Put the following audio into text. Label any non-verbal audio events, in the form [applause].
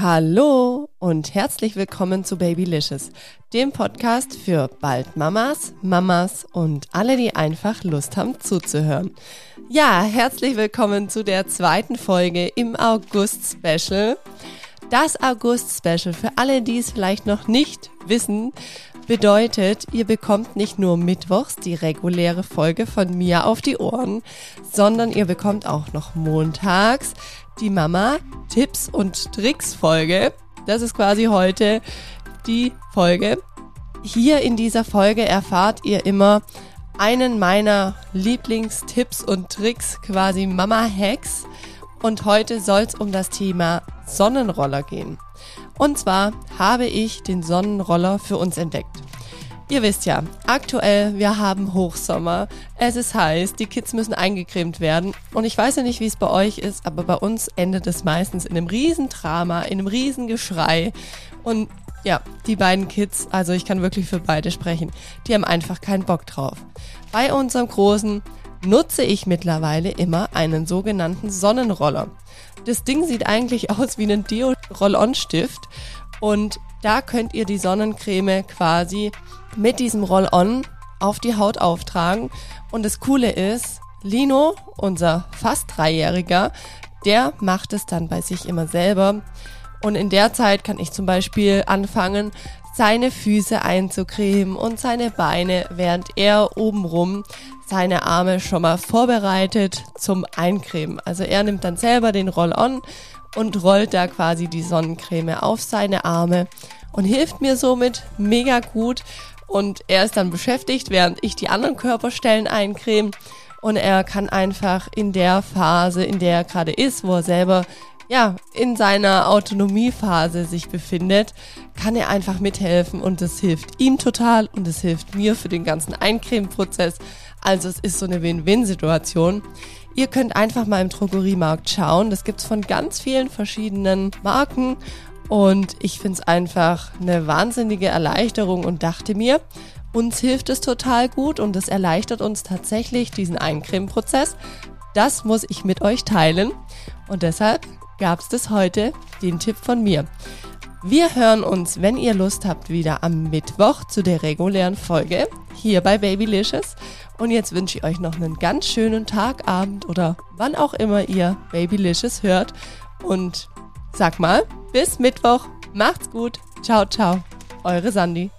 Hallo und herzlich willkommen zu Babylicious, dem Podcast für bald Mamas, Mamas und alle, die einfach Lust haben zuzuhören. Ja, herzlich willkommen zu der zweiten Folge im August-Special. Das August-Special, für alle, die es vielleicht noch nicht wissen, bedeutet, ihr bekommt nicht nur mittwochs die reguläre Folge von mir auf die Ohren, sondern ihr bekommt auch noch montags die Mama Tipps und Tricks Folge. Das ist quasi heute die Folge. Hier in dieser Folge erfahrt ihr immer einen meiner Lieblingstipps und Tricks, quasi Mama Hacks. Und heute soll es um das Thema Sonnenroller gehen. Und zwar habe ich den Sonnenroller für uns entdeckt. Ihr wisst ja, aktuell, wir haben Hochsommer, es ist heiß, die Kids müssen eingecremt werden und ich weiß ja nicht, wie es bei euch ist, aber bei uns endet es meistens in einem Riesendrama, in einem Riesengeschrei und ja, die beiden Kids, also ich kann wirklich für beide sprechen, die haben einfach keinen Bock drauf. Bei unserem Großen nutze ich mittlerweile immer einen sogenannten Sonnenroller. Das Ding sieht eigentlich [laughs] aus wie ein Deo-Roll-On-Stift und da könnt ihr die Sonnencreme quasi mit diesem Roll-On auf die Haut auftragen. Und das Coole ist, Lino, unser fast Dreijähriger, der macht es dann bei sich immer selber. Und in der Zeit kann ich zum Beispiel anfangen, seine Füße einzucremen und seine Beine, während er obenrum seine Arme schon mal vorbereitet zum Eincremen. Also er nimmt dann selber den Roll-On und rollt da quasi die Sonnencreme auf seine Arme und hilft mir somit mega gut. Und er ist dann beschäftigt, während ich die anderen Körperstellen eincreme. Und er kann einfach in der Phase, in der er gerade ist, wo er selber ja, in seiner Autonomiephase sich befindet, kann er einfach mithelfen und das hilft ihm total und es hilft mir für den ganzen Eincremeprozess. Also es ist so eine Win-Win-Situation. Ihr könnt einfach mal im Drogeriemarkt schauen. Das gibt's von ganz vielen verschiedenen Marken und ich finde es einfach eine wahnsinnige Erleichterung und dachte mir, uns hilft es total gut und es erleichtert uns tatsächlich diesen Eincremeprozess. Das muss ich mit euch teilen und deshalb gab es das heute, den Tipp von mir. Wir hören uns, wenn ihr Lust habt, wieder am Mittwoch zu der regulären Folge hier bei Babylicious. Und jetzt wünsche ich euch noch einen ganz schönen Tag, Abend oder wann auch immer ihr Babylicious hört. Und sag mal, bis Mittwoch. Macht's gut. Ciao, ciao. Eure Sandy.